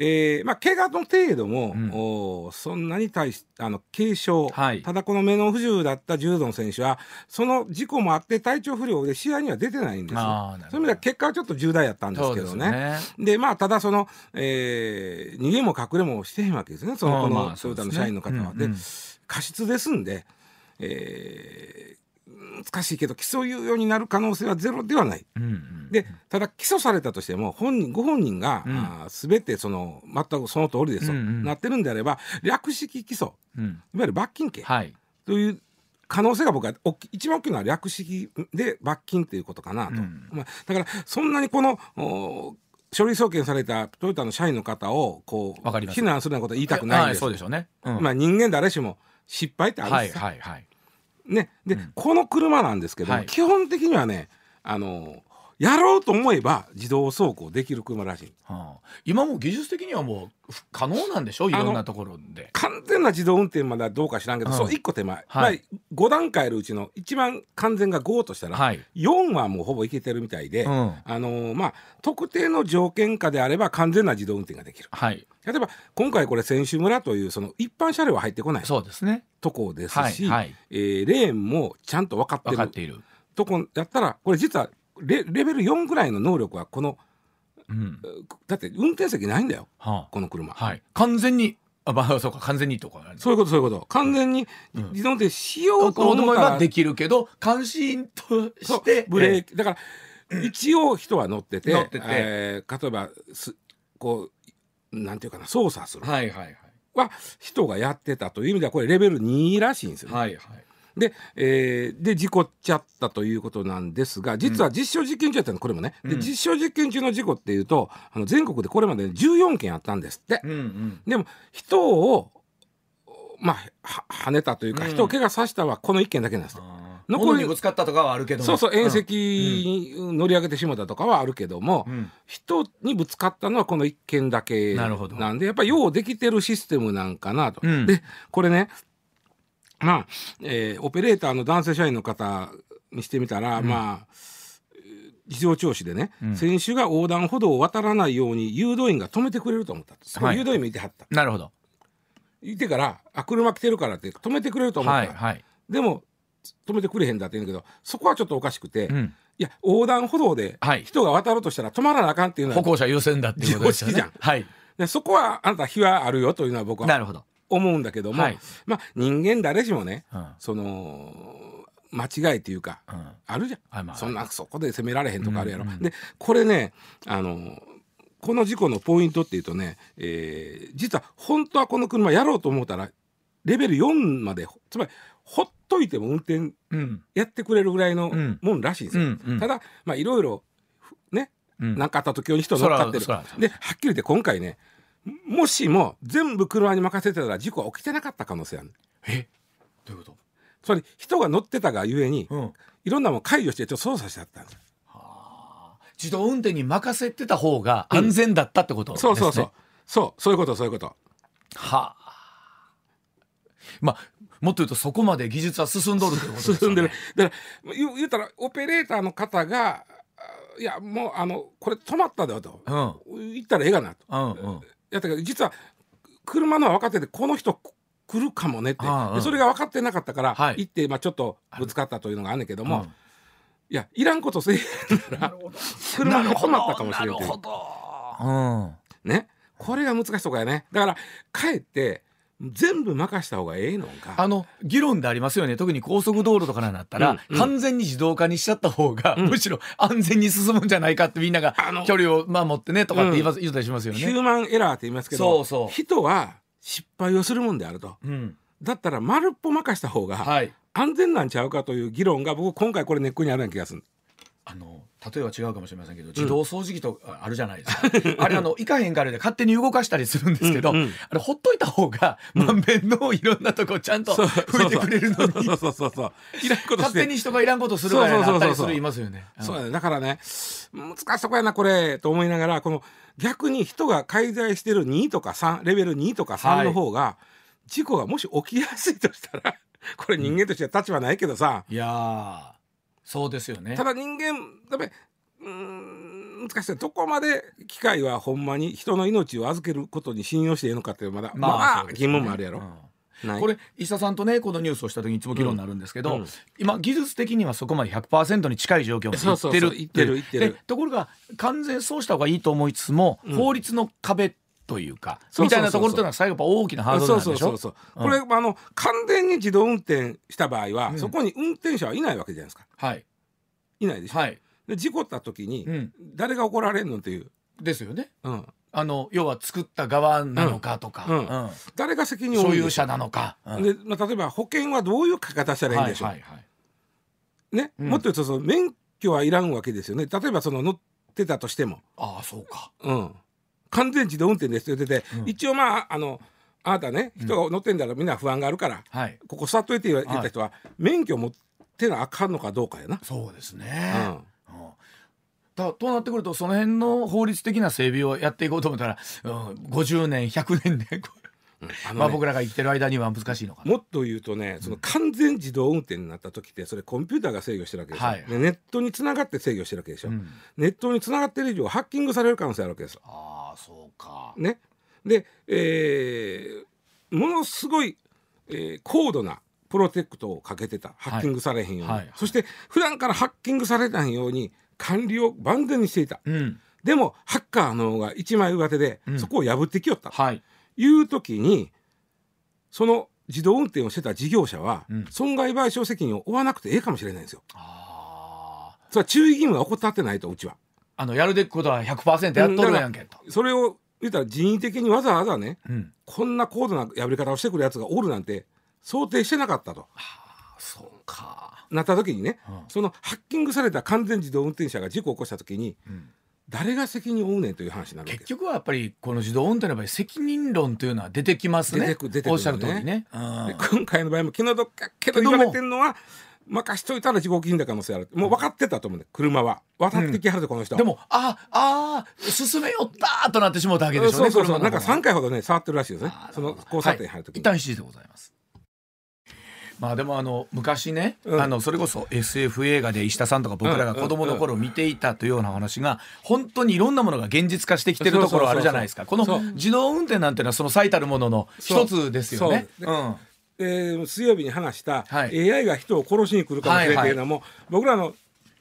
えーまあ怪我の程度も、うん。そんなに対しあの軽傷、はい。ただこの目の不自由だった柔道の選手はその事故もあって体調不良で試合には出てないんですよ。あーなるほど。そういう意味では結果はちょっと重大やったんですけどね。ですでまあただその、えー逃げも隠れもしてへんわけですねそのこのトヨタの社員の方は。で過失ですんで、えー難しいけど起訴猶予になる可能性はゼロではない。うんうんでただ起訴されたとしても本人ご本人が、うん。あー全てその全くその通りですと、うんうん。なってるんであれば略式起訴うん。いわゆる罰金刑はい。という可能性が僕は一番大きいのは略式で罰金ということかなと、うん。まあ、だからそんなにこのお書類送検されたトヨタの社員の方をこう非難するようなことは言いたくないんはです、そうでしょうね、うん。まあ、人間誰しも失敗ってあるんはいですよ、はいはいね、で、うん。この車なんですけど、はい。基本的にはねあのやろうと思えば自動走行できる車らしい。はあ、今も技術的にはもう不可能なんでしょ？いろんなところで。完全な自動運転まではどうか知らんけど、うん。そう1個手前、はい。まあ、5段階あるうちの一番完全が5としたら、はい。4はもうほぼいけてるみたいで、うん。あのーまあ、特定の条件下であれば完全な自動運転ができる。はい、例えば今回これ選手村というその一般車両は入ってこないそうですね。とこですし、はいはい。えーレーンもちゃんと分かってる。とこやったらこれ実はレレベル4ぐらいの能力はこのうん。だって運転席ないんだよ。はこの車、あはい。完全にあまあそうか完全にとかそういうことそういうこと。完全にうん。自動運転しようと思え思ったらばできるけど監視員として ブレーキ。だから一応人は乗ってて乗ってて。えー例えばすこうなんていうかな操作する。はいはいはい。は人がやってたという意味ではこれレベル2らしいんですよね。はいはいで,、えーで事故っちゃったということなんですが実は実証実験中やったのこれもね、でうん。実証実験中の事故っていうとあの全国でこれまで14件あったんですって。うんうん。でも人をまあは跳ねたというか、うん。人を怪我させたのはこの1件だけなんです。って。あー。残り物にぶつかったとかはあるけども。そうそう縁石乗り上げてしまったとかはあるけども、うん。人にぶつかったのはこの1件だけなるほど。なんでやっぱりようできてるシステムなんかなと。うん。でこれねまあ、えーオペレーターの男性社員の方にしてみたら、うん。まあえー事情聴取でね、うん。選手が横断歩道を渡らないように誘導員が止めてくれると思ったはい。誘導員もいてはった。なるほど。いてからあ車来てるからって止めてくれると思った、はいはい。でも止めてくれへんだって言うんだけどそこはちょっとおかしくて、いうん。や横断歩道ではい。人が渡ろうとしたら止まらなあかんっていうのは、歩行者優先だっていうことですよね。常識じゃん。はい。でそこはあなた非はあるよというのは僕はなるほど思うんだけども、はい。まあ人間誰しもねうん。その間違いっていうかうん。あるじゃん、はいまあ。そんなそこで責められへんとかあるやろ、うんうんでこれねあのこの事故のポイントっていうとね、えー実は本当はこの車やろうと思ったらレベル4までつまりほっといても運転うん。やってくれるぐらいのうん。もんらしいんですよ、うんうん。ただまあいろいろねうん。何かあった時に人乗っかってる。ではっきり言って今回ねもしも全部車に任せてたら事故は起きてなかった可能性ある。え？どういうこつまり人が乗ってたがゆえにとうん。いろんなもん解除してちょっと操作しちゃったんです。自動運転に任せてた方が安全だったってことですね。そうそうそう。そう。そういうことそういうこと。はあ。まあもっと言うとそこまで技術は進んどるってことですよね。進んでる。だから言う言うたらオペレーターの方があいやもうあのこれ止まっただよと。うん。言ったらええがなと。うんうんやったけど実は車のは分かっててこの人来るかもねって。ああうん。でそれが分かってなかったから、はい。行って、まあ、ちょっとぶつかったというのがあんねんけども、うん。いやいらんことせえへんなら車が止まったかもしれん。っていうなるほど。うん。ね。これが難しいとこやね。だからかえって全部任した方がええのか。あの議論でありますよね。特に高速道路とかになったら、うんうん。完全に自動化にしちゃった方が、うん。むしろ安全に進むんじゃないかってみんながあの距離を守ってねとかって言います、言ったりしますよヒね。ューマンエラーって言いますけどそうそう。人は失敗をするもんであると。うん、だったら丸っぽ任した方がはい。安全なんちゃうかという議論が僕今回これ根っこにあるような気がする。あの例えば違うかもしれませんけど自動掃除機とかあるじゃないですか、あれあのいかへんからで勝手に動かしたりするんですけど、うんうんあれほっといた方がまんべんのいろんなとこちゃんと拭いてくれるのに。勝手てに人がいらんことするからそう。そう。そうそうなったりする言いますよね。そうやね。だからね難しいとこやなこれと思いながらこの逆に人が介在してる2とか3レベル2とか3の方が、事故がもし起きやすいとしたらこれ人間としては立場ないけどさ、いやーそうですよね。ただ人間だめうーん難しい。どこまで機械はほんまに人の命を預けることに信用していいのかっていうまだまあ、そうですよね。疑問もあるやろ、うん。これ石田さんとねこのニュースをした時にいつも議論になるんですけど、うん。うん今技術的にはそこまで100%に近い状況までいってるところが完全そうした方がいいと思いつつも、うん。法律の壁というかみたいなところというのは最後やっぱ大きなハードルなんでしょ？そうそうそうそう、う。ん。これあの完全に自動運転した場合は、うん。そこに運転者はいないわけじゃないですか。はい。いないでしょ、はい、で事故った時に、うん、誰が怒られるのっていう、ですよね。うん、あの要は作った側なのかとか、うん。うん。誰が責任を負う所有者なのか、うん。で、まあ、例えば保険はどういう書き方したらいいんでしょ？う、はいはいはい。ね、うん。もっと言うとその免許はいらんわけですよね。例えばその乗ってたとしても、ああそうか。うん、完全自動運転ですって言ってて、うん。一応まああのあなたね人が乗ってんだらみんな不安があるから、はい。ここ座っといて言った人は、免許持ってなあかんのかどうかやな。そうですね、うん。うん。だとなってくるとその辺の法律的な整備をやっていこうと思ったら、うん、50年100年で、こうんあのねまあ、僕らが生きてる間には難しいのかな。もっと言うとねその完全自動運転になった時ってそれコンピューターが制御してるわけでしょ、はい。でネットにつながって制御してるわけでしょ、うん。ネットにつながってる以上ハッキングされる可能性あるわけですよ。ああそうか。ね、で、えーものすごい、えー高度なプロテクトをかけてた。ハッキングされへんように、はい。はい。そして普段からハッキングされないように管理を万全にしていた、うん。でもハッカーの方が一枚上手で、うん。そこを破ってきよった。とはいいう時にその自動運転をしてた事業者は、うん。損害賠償責任を負わなくてええかもしれないんですよ。あー。それは注意義務が怠ってないとうちは。あのやるべきことは100%やっとるやんけと、それを言ったら人為的にわざわざねうん、こんな高度な破り方をしてくるやつがおるなんて想定してなかったと。そうか、なった時にね、うん。そのハッキングされた完全自動運転車が事故を起こした時にうん誰が責任を負うねんという話になる結局はやっぱりこの自動運転の場合責任論というのは出てきますね。出てく出てくるね。おっしゃる通りね、うん。で今回の場合も気の毒やけど言われてんのは任しといたら事故起きんだ可能性あるもう分かってたと思うん車は。渡ってきはるでこの人、でもああ進めよったとなってしもうたわけでしょうねそうそうそう。なんか車の方が3回ほどね触ってるらしいですねその交差点入る時に、一旦7時でございますまあでもあの昔ね、うん。あのそれこそ SF 映画で石田さんとか僕らが子供の頃見ていたというような話が本当にいろんなものが現実化してきてるところあるじゃないですか。この自動運転なんていうのはその最たるものの一つですよね。そう。うん。えー水曜日に話した、はい。AI が人を殺しに来るかもしれんっていうのも、僕らの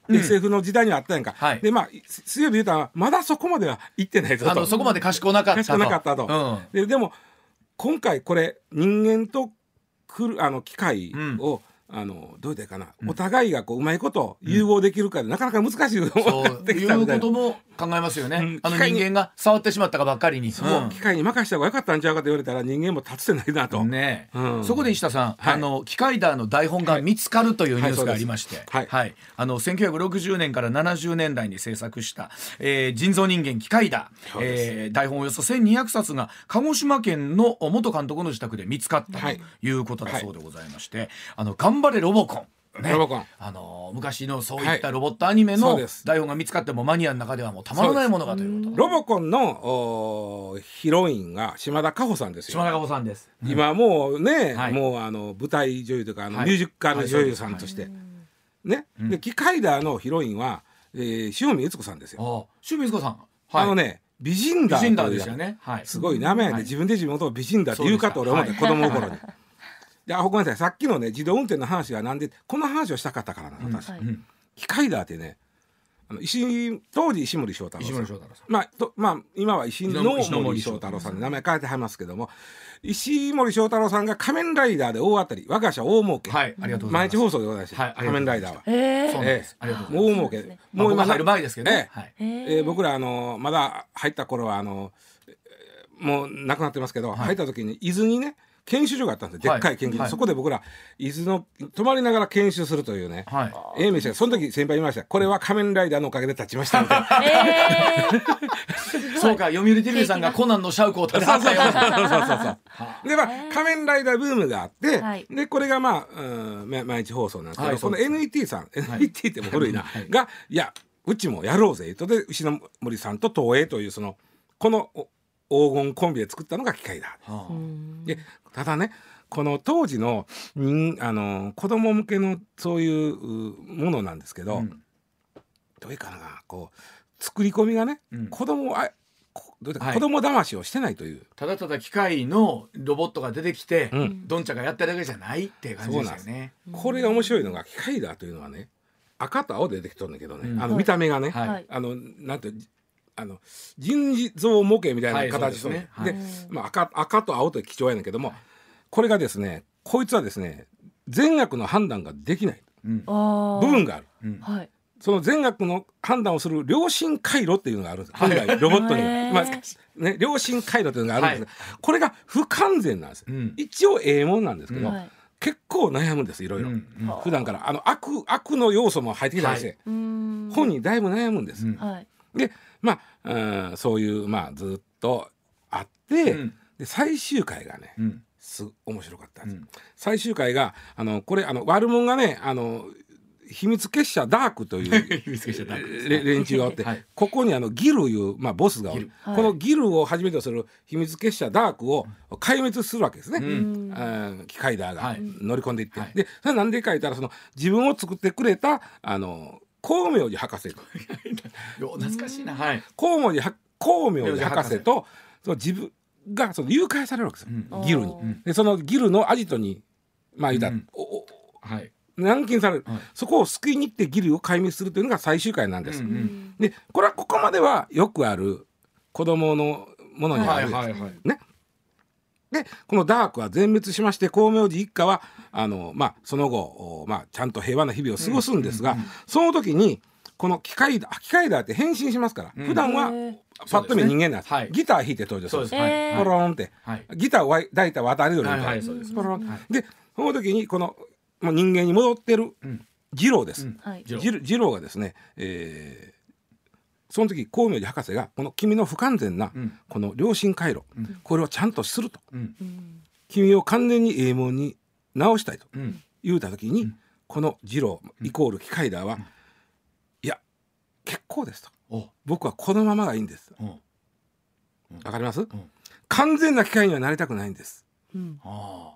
SF の時代にはあったやんか、はい。でまあ水曜日言うたらまだそこまでは行ってないぞと。あのそこまで賢なかったと。賢なかったと。うん。ででも今回これ人間とくるあの機械を、あのどういいかな、お互いがこううまいこと融合できるかで、なかなか難しいことそもなってういうきたいな。ことも考えますよね。うん。あの人間が触ってしまったかばっかりに。機械に任した方が良かったんちゃうかと言われたら人間も立つてないなと。ね。そこで石田さん、はい。あの機械ダーの台本が見つかるというニュースがありまして、はい。はい。あの1960年から70年代に制作した、えー人造人間機械ダー、そうです。えー台本およそ1200冊が鹿児島県の元監督の自宅で見つかったとはい。いうことだそうでございまして、あの頑張れロボコン。ね、ロボコン。あの昔のそういったはいロボットアニメの台本が見つかってもマニアの中ではもうたまらないものがということ。ロボコンのおヒロインが島田佳穂さんですよ。島中穂さんです。今もうね、はい。もうあの舞台女優というかあの、はい。ミュージックカル女優さんとして、ね、で機械ダーのヒロインは、えー、塩見悦子さんですよ。ああ、清水子さん。はい、あのね美人だ美人だですよね。はい。すごいなめやで、はい。自分で自分のことを美人だって言うかと俺思って、そうで子供の頃に。であごめんなさい。さっきのね自動運転の話はなんでこの話をしたかったからな私、はい。うん機械ダーってねあの石当時石森章太郎さん。まあとまあ、今は石森森章太郎さん。で名前変えてはりますけども石森章太郎さんが仮面ライダーで大当たり。我が社大儲け、はい、ありがとうございます。毎日放送でございます、はい仮面ライダーは。えそうです。ありがとうございもうます。大儲け、まあ、入る前ですけどね。はい。ええ。ー。僕らあのまだ入った頃はあのえーもう亡くなってますけど、入った時に伊豆にね研修所があったんですよでっかい研究所、はい。そこで僕ら伊豆の泊まりながら研修するというね、はい。ええ店その時先輩言いました。これは仮面ライダーのおかげで立ちましたみたいなえ そうか、読売テレビさんがコナンのシャウクを助かったよ。そうそうそうそう。でまあ仮面ライダーブームがあって、はい。でこれがまあ、うん、ま毎日放送なんですけど、このはいそうです NET さん、NET ってもう古いな、はい。がいやうちもやろうぜとで牛の森さんと東映というそのこのお黄金コンビで作ったのが機械だ。はでただねこの当時の人あの子供向けのそういううものなんですけど、うん。どういうかなこう作り込みがね、うん。子供をあこどういうかはい。子供騙しをしてないという。ただただ機械のロボットが出てきて、うん。どんちゃんがやってるだけじゃないっていう感じですよね。これが面白いのが機械だというのはね赤と青で出てきとるんだけどね、うん。あの見た目がね、はいはい。あのなんてあの人事像模型みたいな形とね、はいでまあ、赤赤と青と貴重やねんけども、これがですねこいつはですね善悪の判断ができない。うん。あ部分がある。うん。はい。その善悪の判断をする良心回路っていうのがあるんです。本来ロボットにまあね、良心回路というのがあるんです。が、これが不完全なんです、うん。一応ええもんなんですけど、うん。はい。結構悩むんですいろいろ、うん。うん。普段から。あの悪悪の要素も入ってきたりして、うーん。本人だいぶ悩むんです。うん。はいでまあ、うん、そういうまあずっとあって、うん。で最終回がねうん。す面白かったんです、うん。最終回があのこれあの悪者がねあの秘密結社ダークという 秘密結社ダークですれ連中がおって、はい。ここにあのギルいう、まあ、ボスがおる。このギルをはじめとする秘密結社ダークを壊滅するわけですね、うん。うん機械ダーがはい。乗り込んでいって、はい。でそれなんでか言ったらその自分を作ってくれたあの光明寺博士 懐かしいな。はい。光明寺は光明寺博士とその自分がその誘拐されるわけですよ、うん。ギルに。うん。でそのギルのアジトにまあ言うた。ら、うん。はい。軟禁される、はい。そこを救いに行って義理を解明するというのが最終回なんです。うんうん。でこれはここまではよくある子供のものにあはいるやつ。はいはい。ね。でこのダークは全滅しまして光明寺一家はあの、まあ、その後、おまあ、ちゃんと平和な日々を過ごすんですが、その時にこの機械だ機械だって変身しますから、普段はパッと見人間なんですはい。ギター弾いて登場する。んです。ですポロンって、はい。ギターを抱いた渡り鳥みたいな、はいポロン。はい。でその時にこのもう人間に戻ってるうん。二郎です、うん。はい。ジロージロジローがですね、えーその時光明寺博士がこの君の不完全なうん。この良心回路、うん。これをちゃんとすると。うん。うん君を完全に永門に直したいとうん。言うた時に、うん。このジローイコール機械だは、いや結構ですと。お。僕はこのままがいいんです。うん。わかります、ん。完全な機械にはなりたくないんです。うん。あ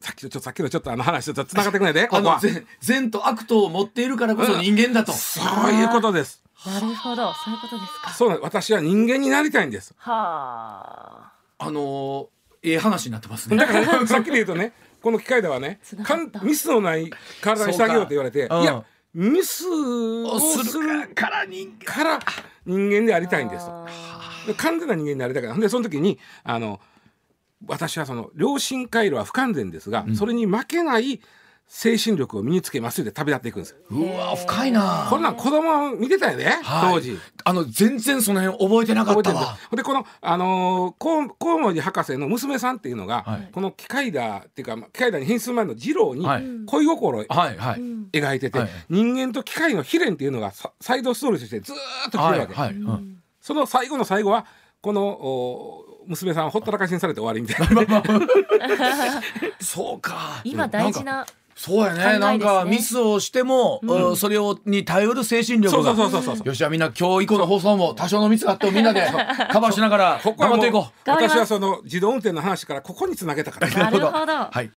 さっきのちょっとさっきのちょっとあの話とつながってくれであここは。善と悪とを持っているからこそ人間だと、そういうことですなるほど。そういうことですか。そうなん私は人間になりたいんです。はあ。あのーええ話になってますね。だからね さっきで言うとねこの機械ではねかんミスのない体にしてあげようって言われていやミスをすするるから人間。から人間でありたいんです。と完全な人間になりたいから。でその時にあの私はその良心回路は不完全ですが、それに負けない精神力を身につけますって旅立っていくんですよ。うわ深いな。こんなん子供見てたよね、はい。当時。あの全然その辺覚えてなかっ覚えてる。んたわでこの、あのー、コウモリ博士の娘さんっていうのが、はい。この機械だっていうかまあ機械だに変身する前の次郎にはい。恋心をはい描いてて、はい。人間と機械の悲恋っていうのがさサイドストーリーとしてずーっと来るわけ、はい、うん。その最後の最後はこのお娘さんをほったらかしにされて終わりみたいな。そうか。今大事なんかなそうやね。ね。なんかミスをしても、うん。それをに頼る精神力が。そうそうそうそうよしじゃあみんな今日以降の放送も多少のミスがあってもみんなでカバーしながら頑張っていこう。私はその自動運転の話からここにつなげたから。なるほど。はい